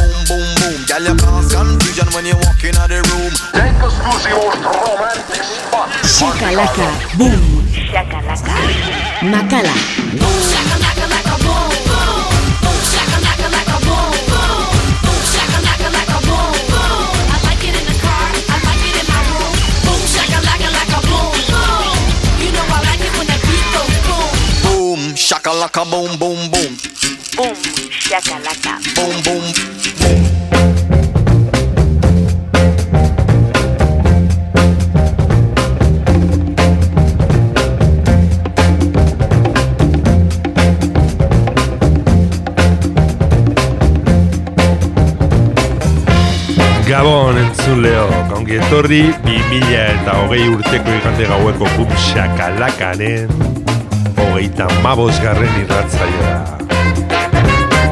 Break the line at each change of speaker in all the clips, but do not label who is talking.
boom boom. Girl, you cause confusion when you walk in the room. Take us to the most romantic spot.
Shakalaka, boom. Shakalaka. Makala. Boom, shakalaka, like a boom, boom. Boom, shakalaka, like a boom, boom. Boom, shakalaka, like a boom, boom. I like it in the car. I like it in my room. Boom, shakalaka, like a boom, boom. You know I like it when that beat goes boom.
Boom, shakalaka, boom, boom, boom. Boom,
shakalaka.
Boom, boom, boom.
Gabon entzuleo, ongi etorri 2000 eta hogei urteko igande gaueko bum shakalakaren hogeita mabos garren irratzaioa.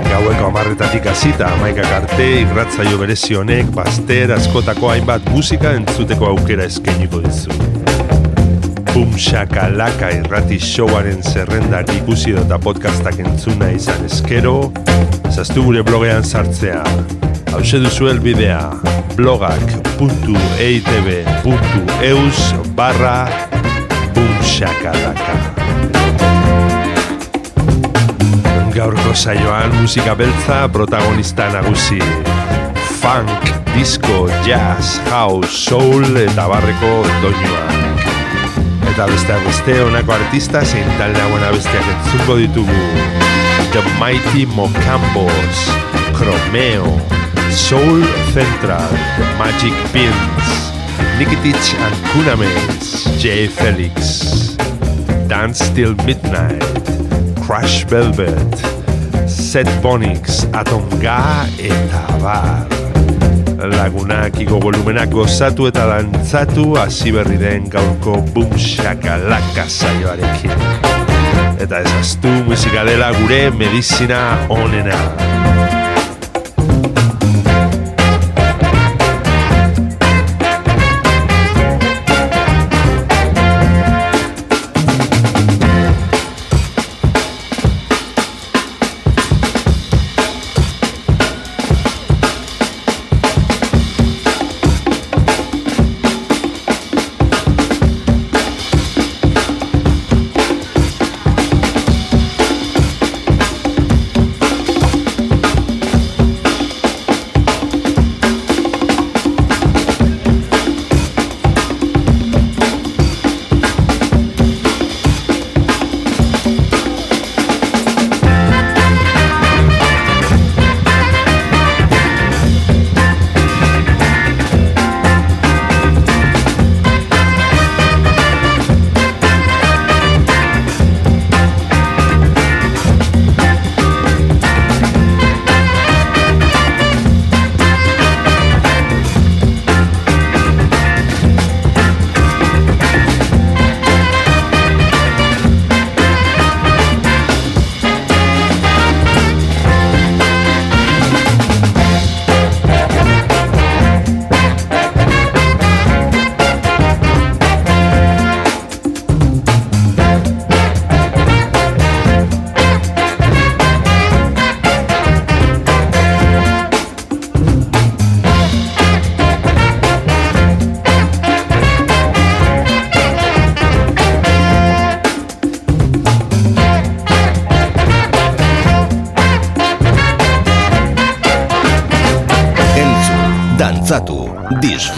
Gaueko amarretatik azita, amaikak arte irratzaio berezi honek baster askotako hainbat musika entzuteko aukera eskainiko dizu. Bum shakalaka irrati showaren zerrendak ikusi eta podcastak entzuna izan eskero, zaztu gure blogean sartzea. Hau duzu elbidea blogak.eitb.eus barra bumshakalaka. Gaurko saioan musika beltza protagonista nagusi. Funk, disco, jazz, house, soul eta barreko doinuak. Eta besteak beste honako artista zein talde hauen abestiak entzungo ditugu. The Mighty Mocambos, Chromeo, Soul Central, Magic Pins, Nikitich and Kunamens, Jay Felix, Dance Till Midnight, Crash Velvet, Set Bonix, Atonga eta bar. Lagunak igo volumenak gozatu eta dantzatu hasi berri den gaurko boom shakalaka saioarekin. Eta ezaztu musika dela gure medizina onena.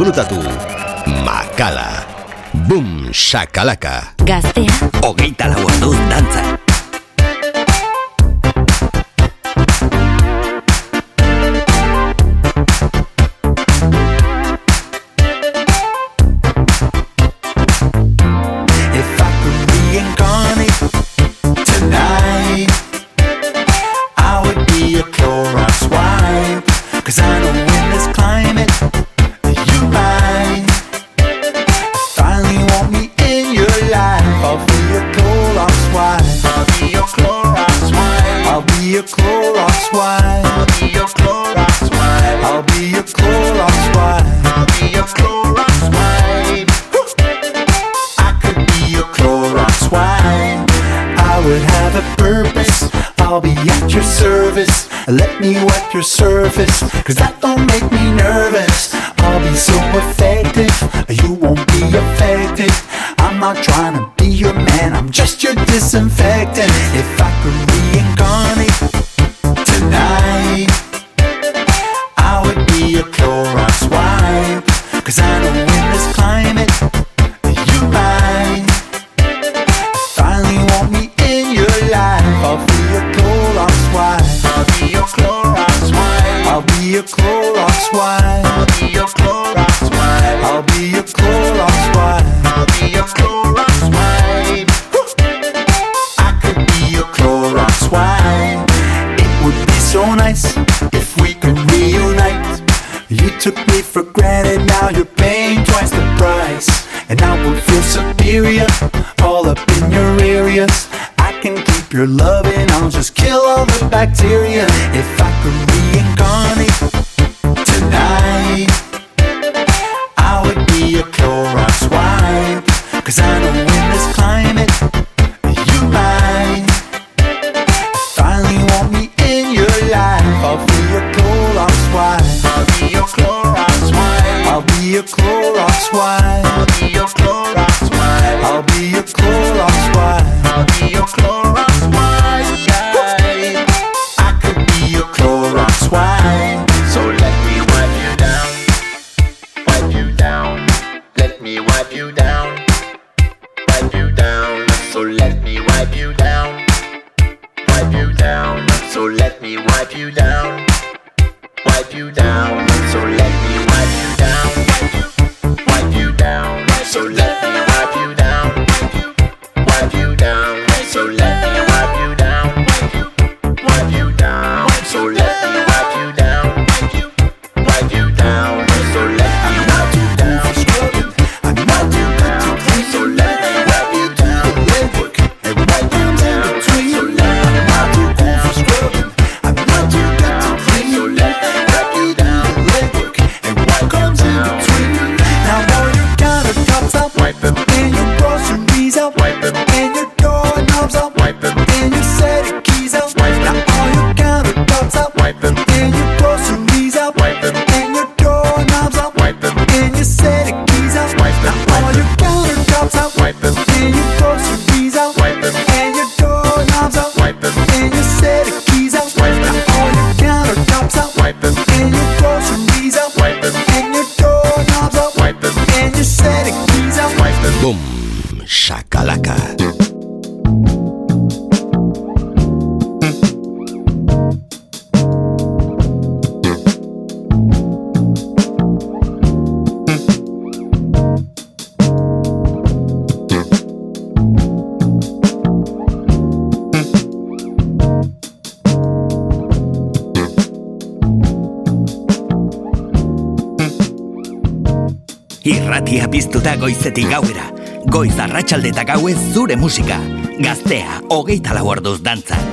Disfrutatu. Makala. Boom, shakalaka.
Gaztea.
Hogeita goizetik gauera. Goiz arratsalde eta gauez zure musika. Gaztea, hogeita lau orduz dantzan.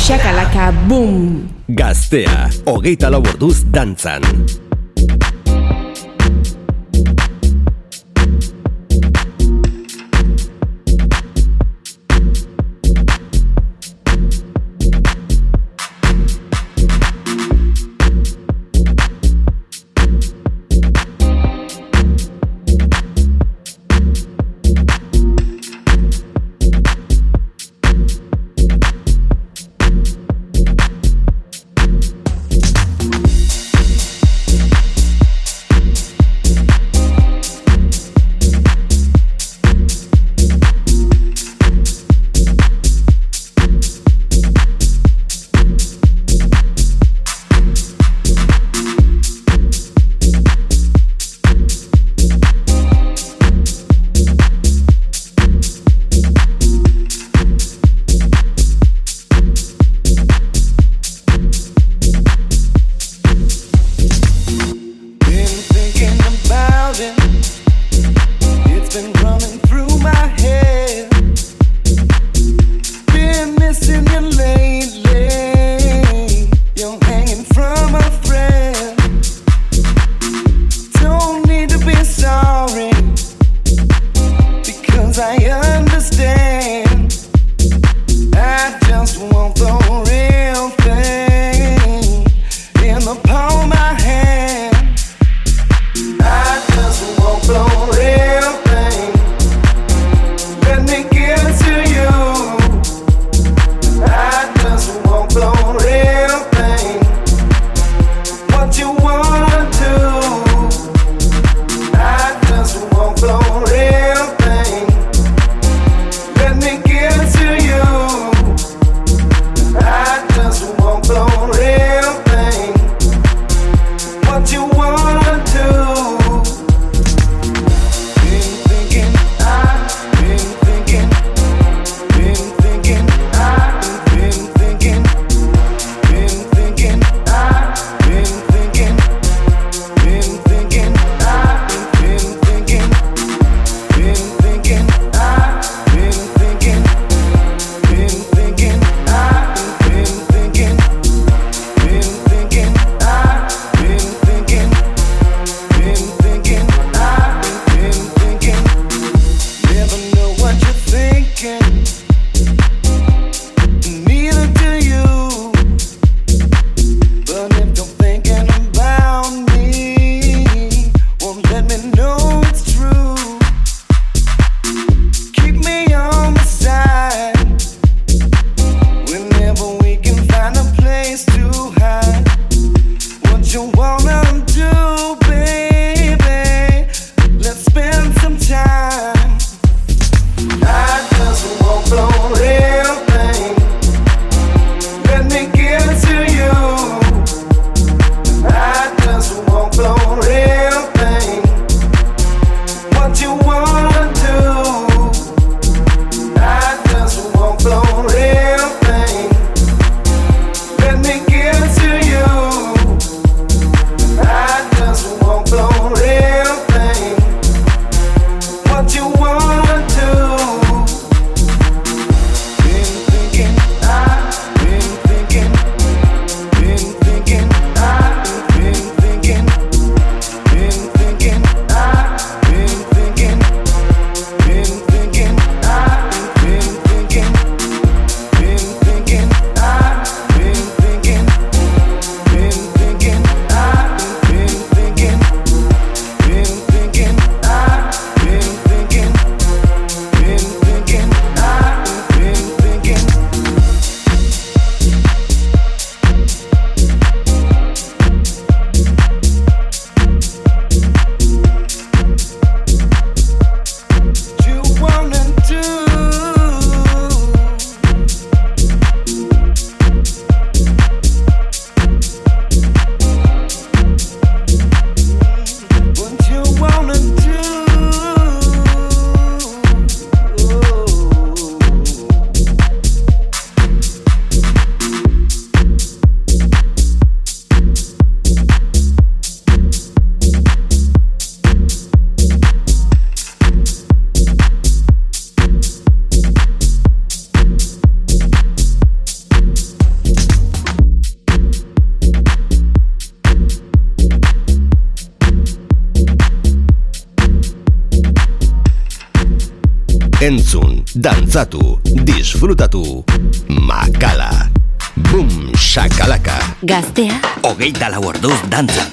Shakalaka Boom!
Gaztea, hogeita laborduz dantzan
encanta.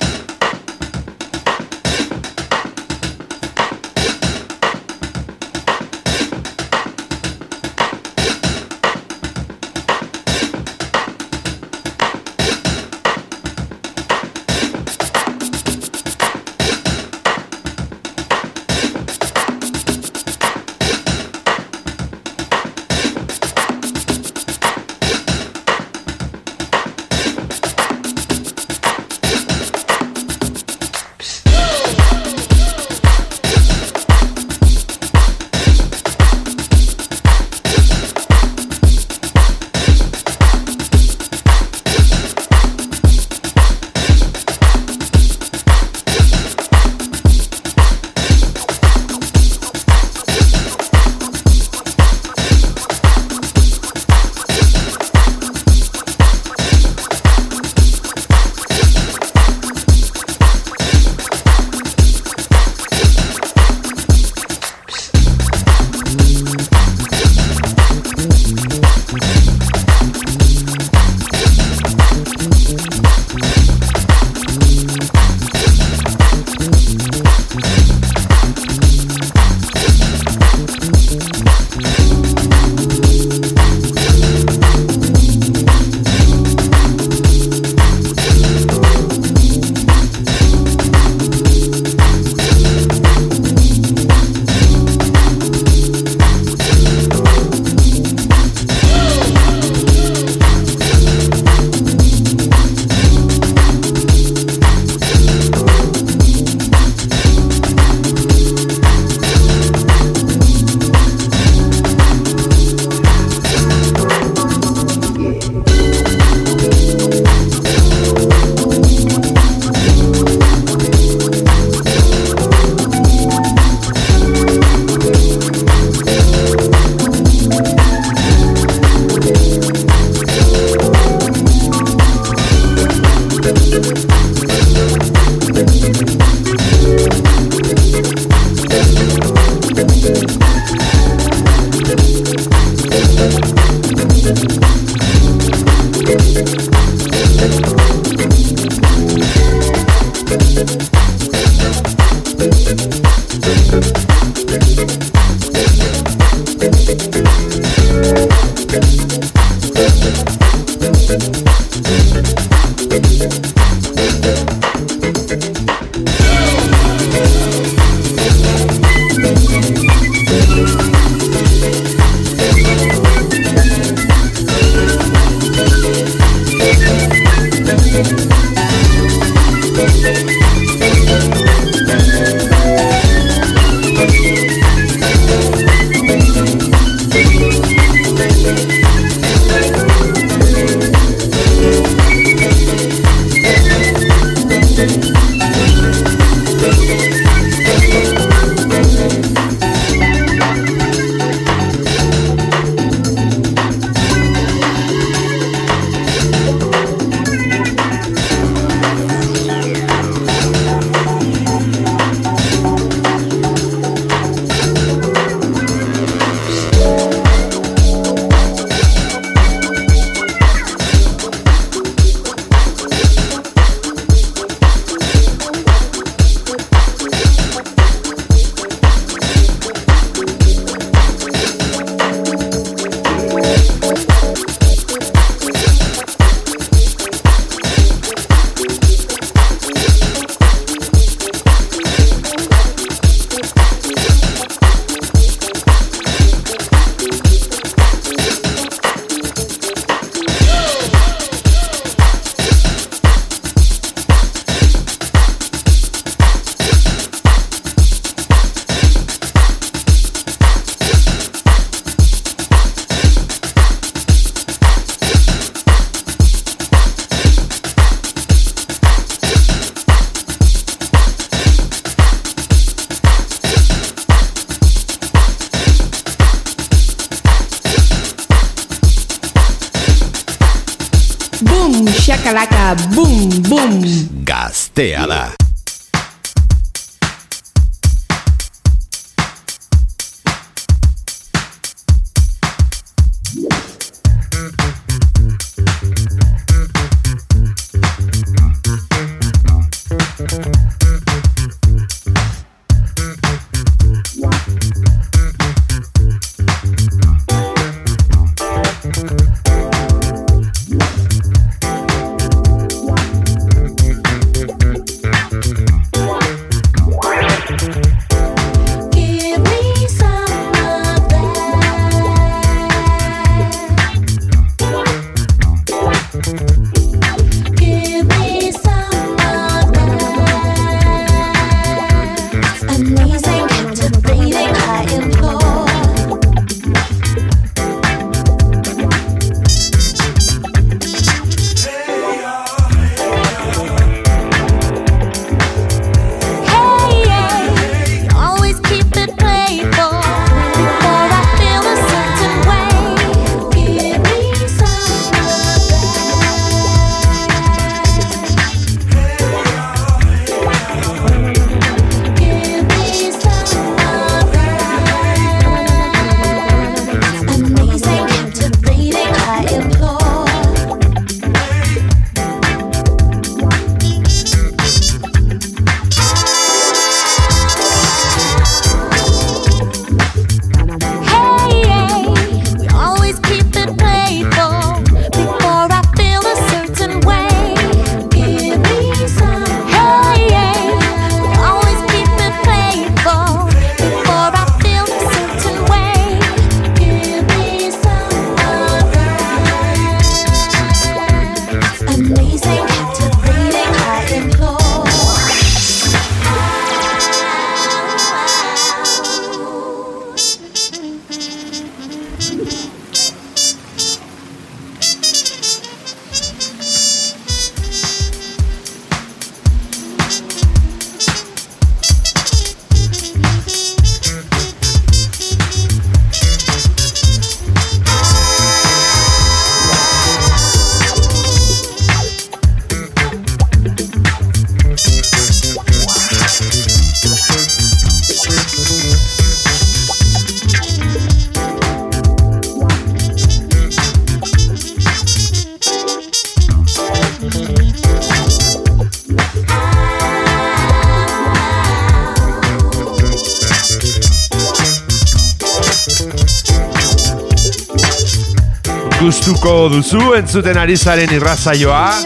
Gustuko duzu entzuten ari zaren irrazaioa,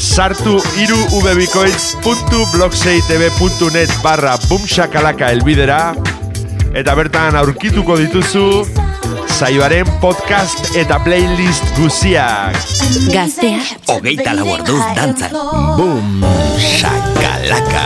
sartu iru ubebikoitz.blogseitb.net barra bumsakalaka elbidera, eta bertan aurkituko dituzu saioaren podcast eta playlist guziak.
Gaztea.
Hogeita lau orduz dantzan.
Boom, shakalaka.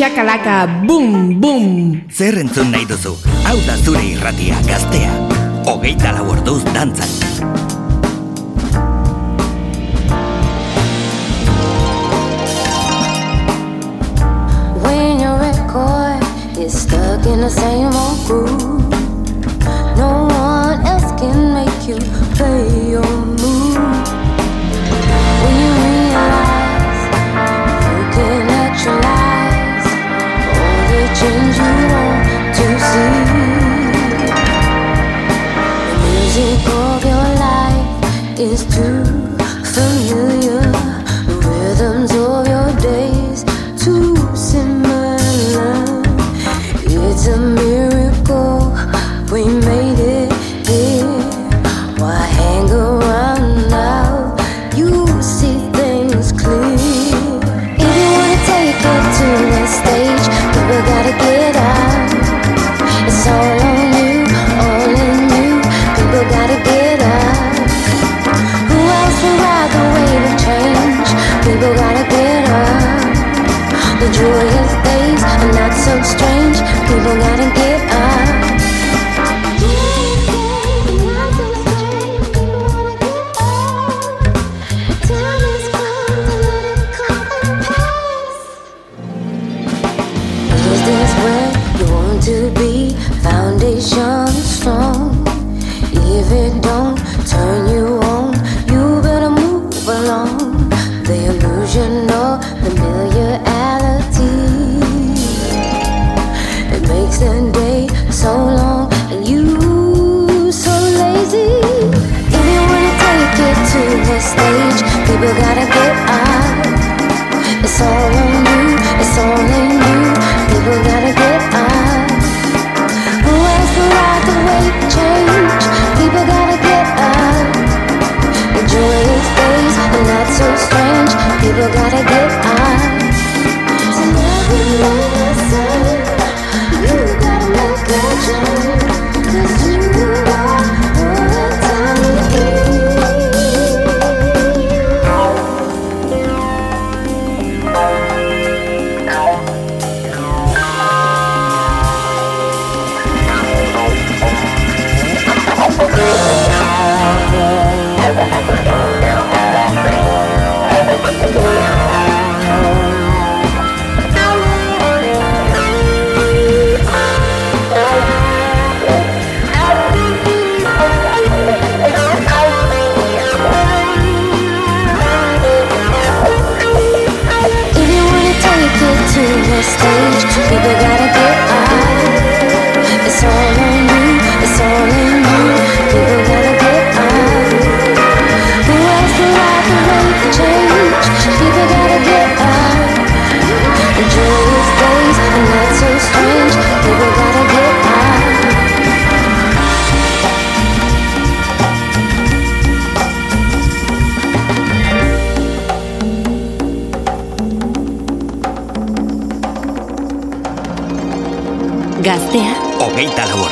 shakalaka, bum, bum.
Zer entzun nahi duzu, hau da zure irratia gaztea, hogeita lau orduz dantzan.
When your record is stuck in the same old groove music of your life is true.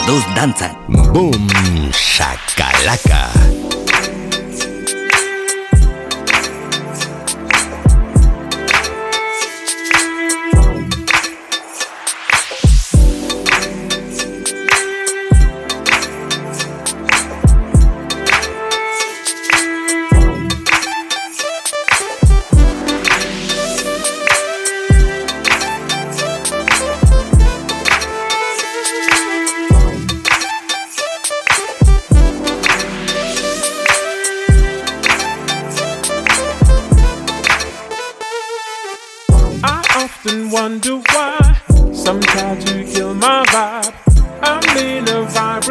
moduz dantzan.
Boom, shakalaka.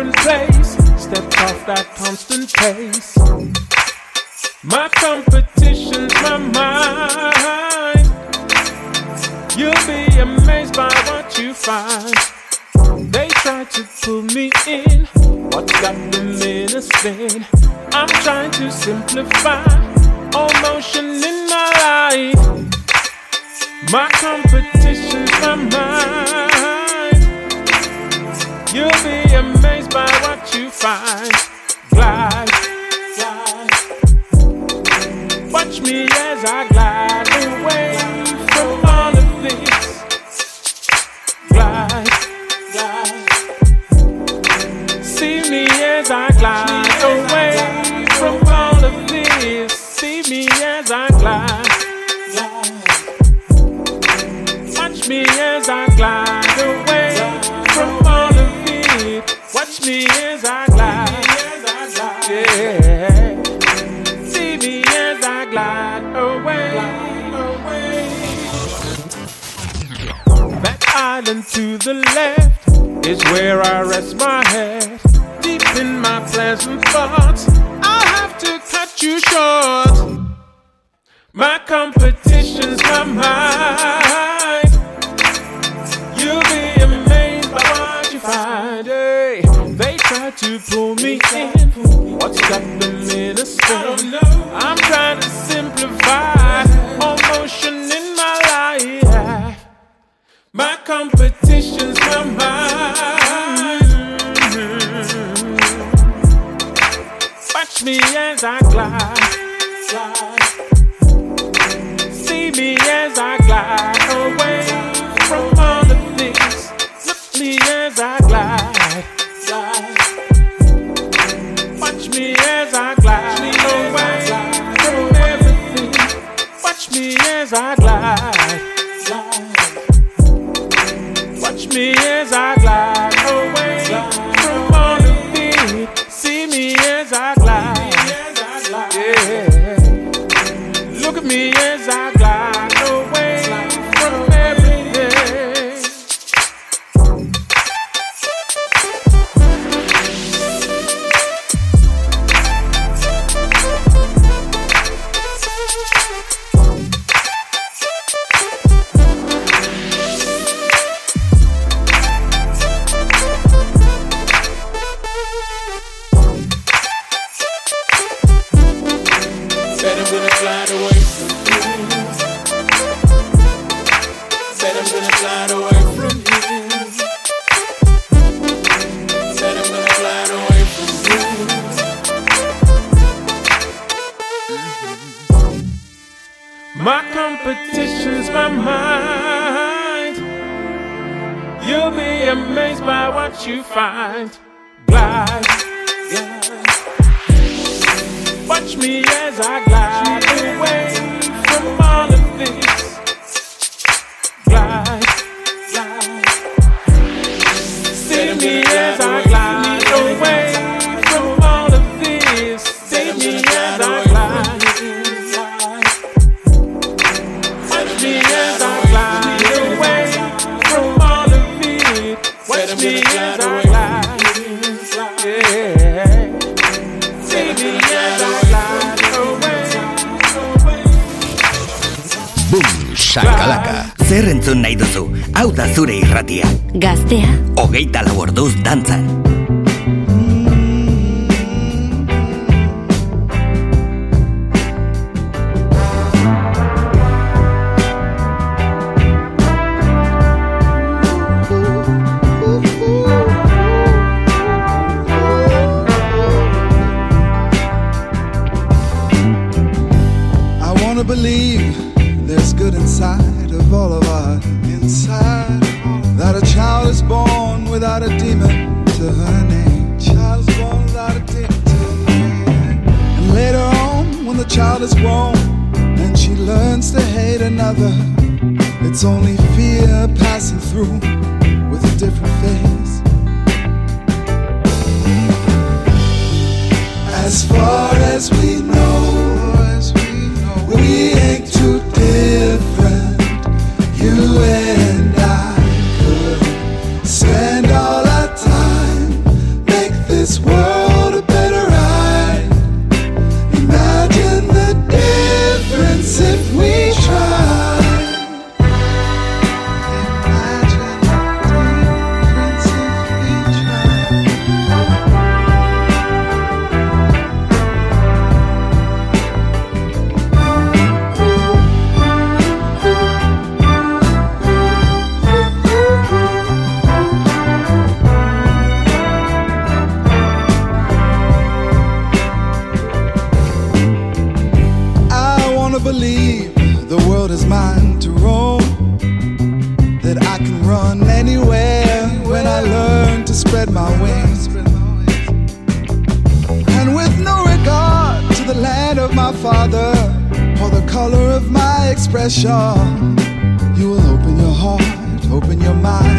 in place. Stepped off that constant pace. My competition's my mind. You'll be amazed by what you find. They try to pull me in. What's got them in a spin? I'm trying to simplify all motion in my life. My competition's my mind. You'll be amazed by what you find. Glide, glide. Watch me as I glide away from all of this. Glide, glide. See me as I glide away from all of this. See me as I glide. Watch me as I glide. me as I glide. Yeah. See me as I glide away. Back island to the left is where I rest my head. Deep in my pleasant thoughts, I'll have to cut you short. My competition's my mind. pull me in? What got the middle spin? I'm trying to simplify all motion in my life. My competition's my mind. Watch me as I glide. See me as I glide.
zer entzun nahi duzu, hau da zure irratia.
Gaztea.
Hogeita lau orduz dantzan.
mine to roam, that I can run anywhere when I learn to spread my wings. And with no regard to the land of my father or the color of my expression, you will open your heart, open your mind.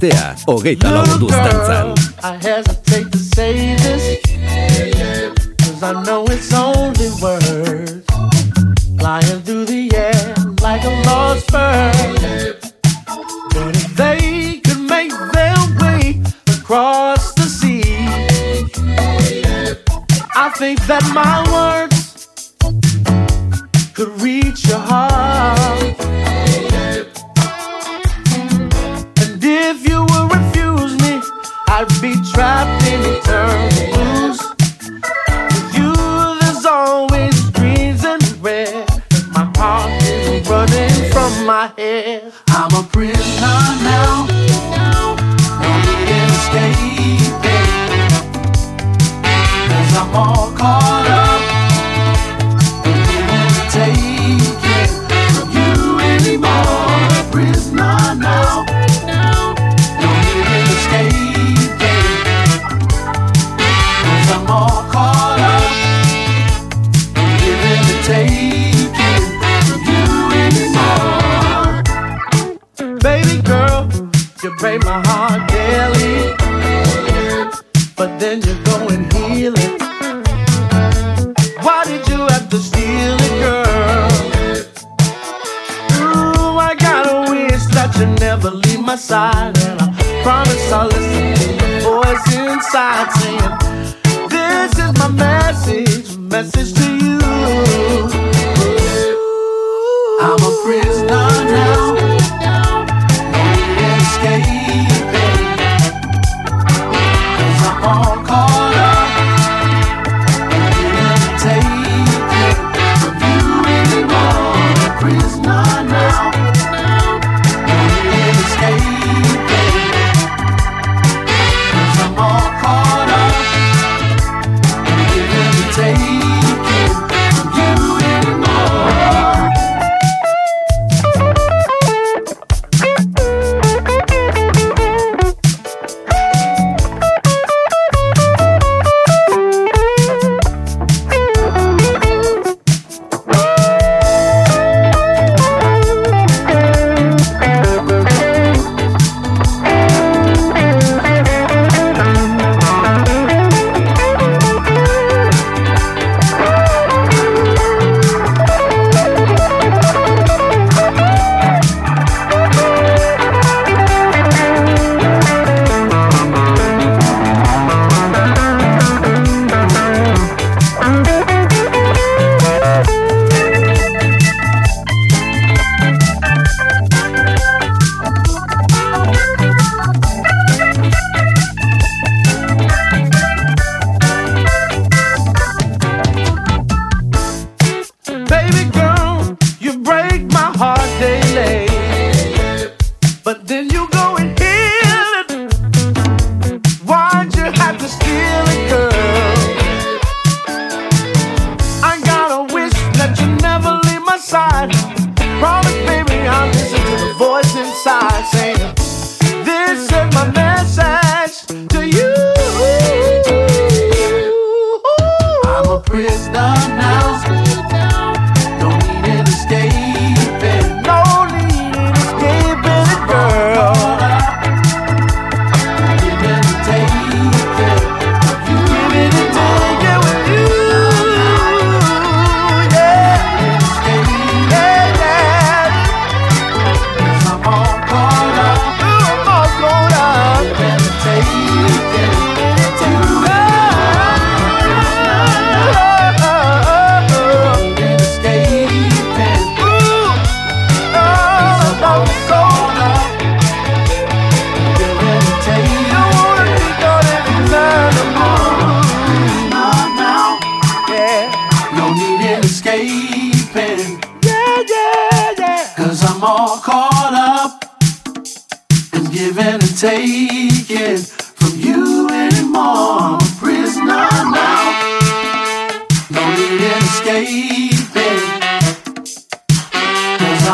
astea, hogeita lau mundu zantzan.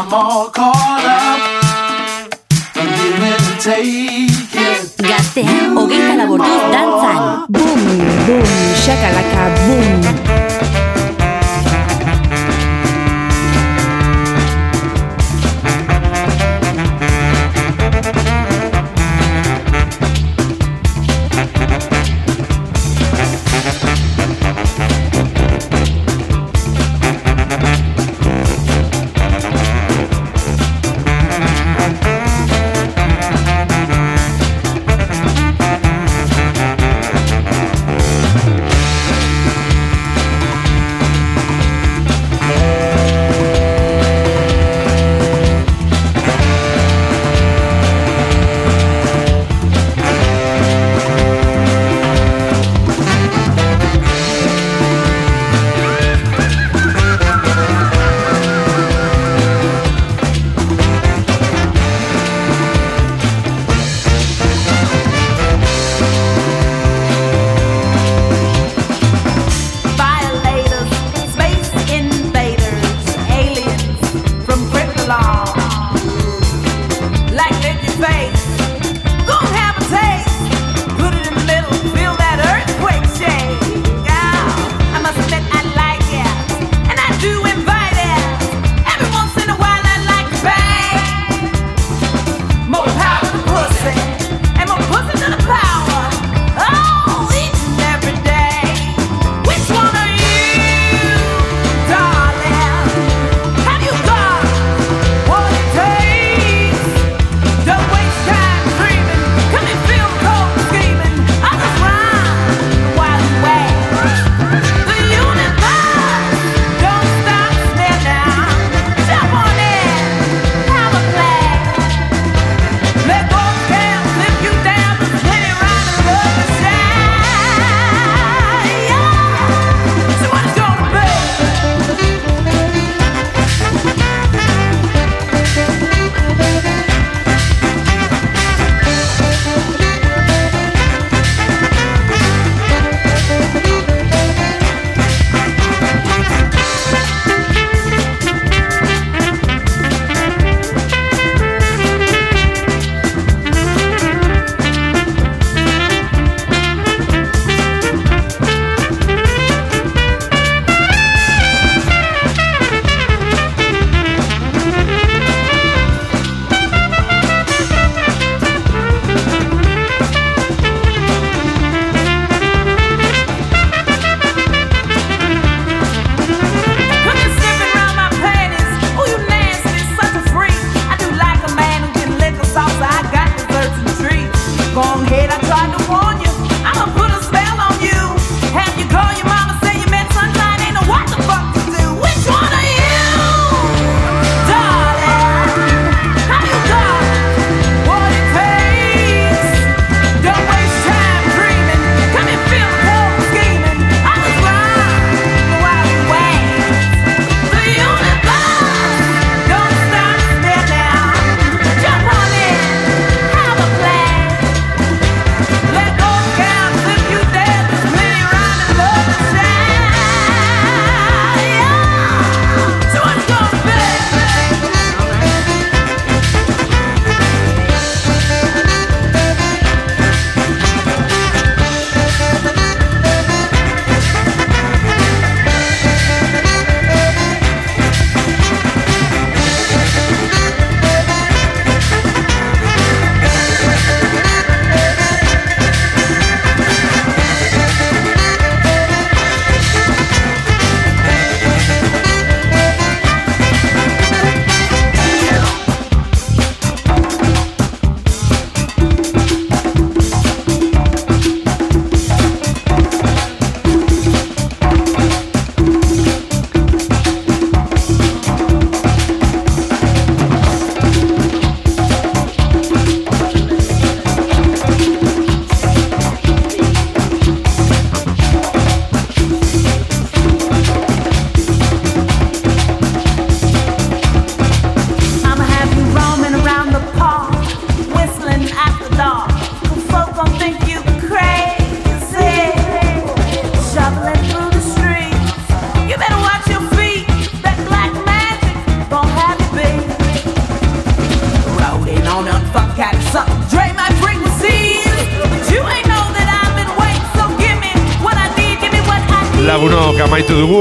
I'm all caught up. Give and take it.
Gaztea, hogeita laborduz dantzan.
Boom, boom, shakalaka, boom.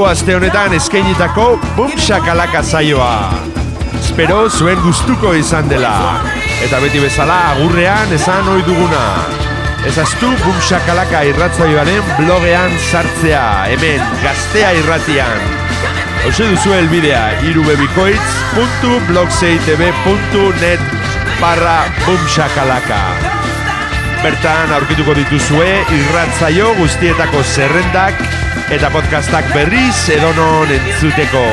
Aste honetan eskainitako bumsak alaka zaioa. Espero zuen gustuko izan dela. Eta beti bezala agurrean esan ohi duguna. Ezaztu bumsak alaka irratzaioaren blogean sartzea. Hemen, gaztea irratian. Ose duzu elbidea irubebikoitz.blogseitv.net barra bumsakalaka. Bertan aurkituko dituzue irratzaio guztietako zerrendak eta podcastak berriz edonon entzuteko.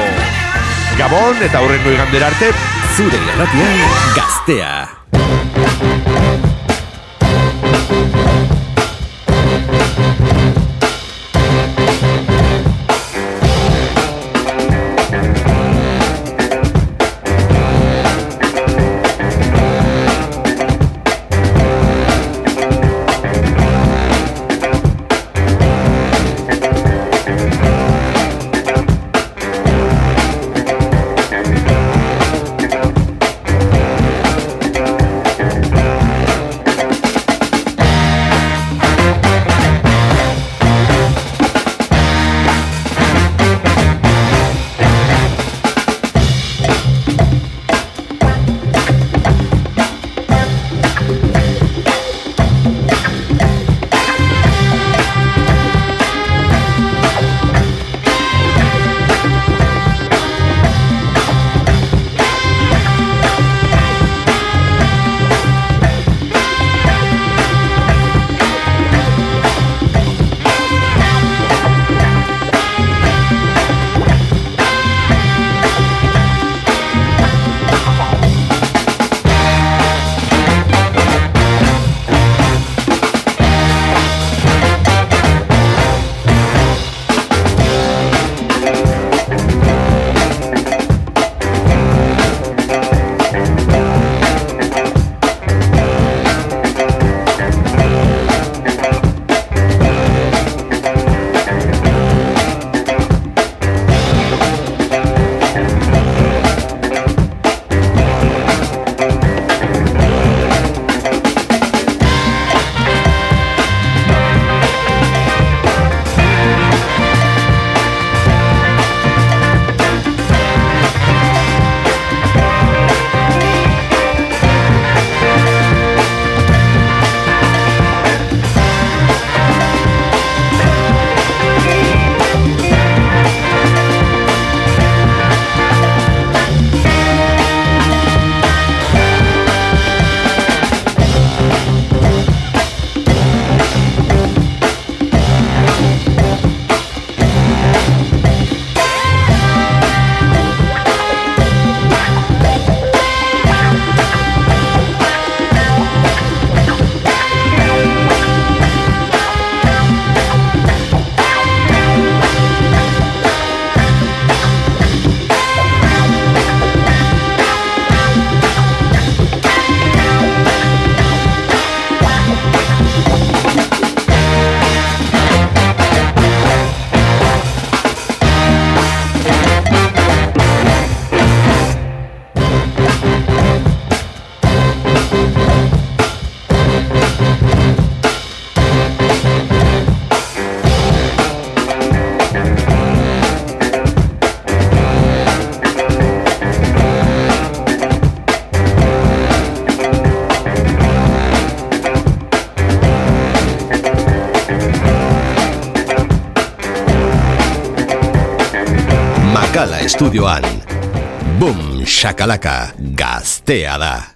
Gabon eta aurrengo igandera arte,
zure irratian gaztea. Estudioan. Bum, shakalaka, gaztea da.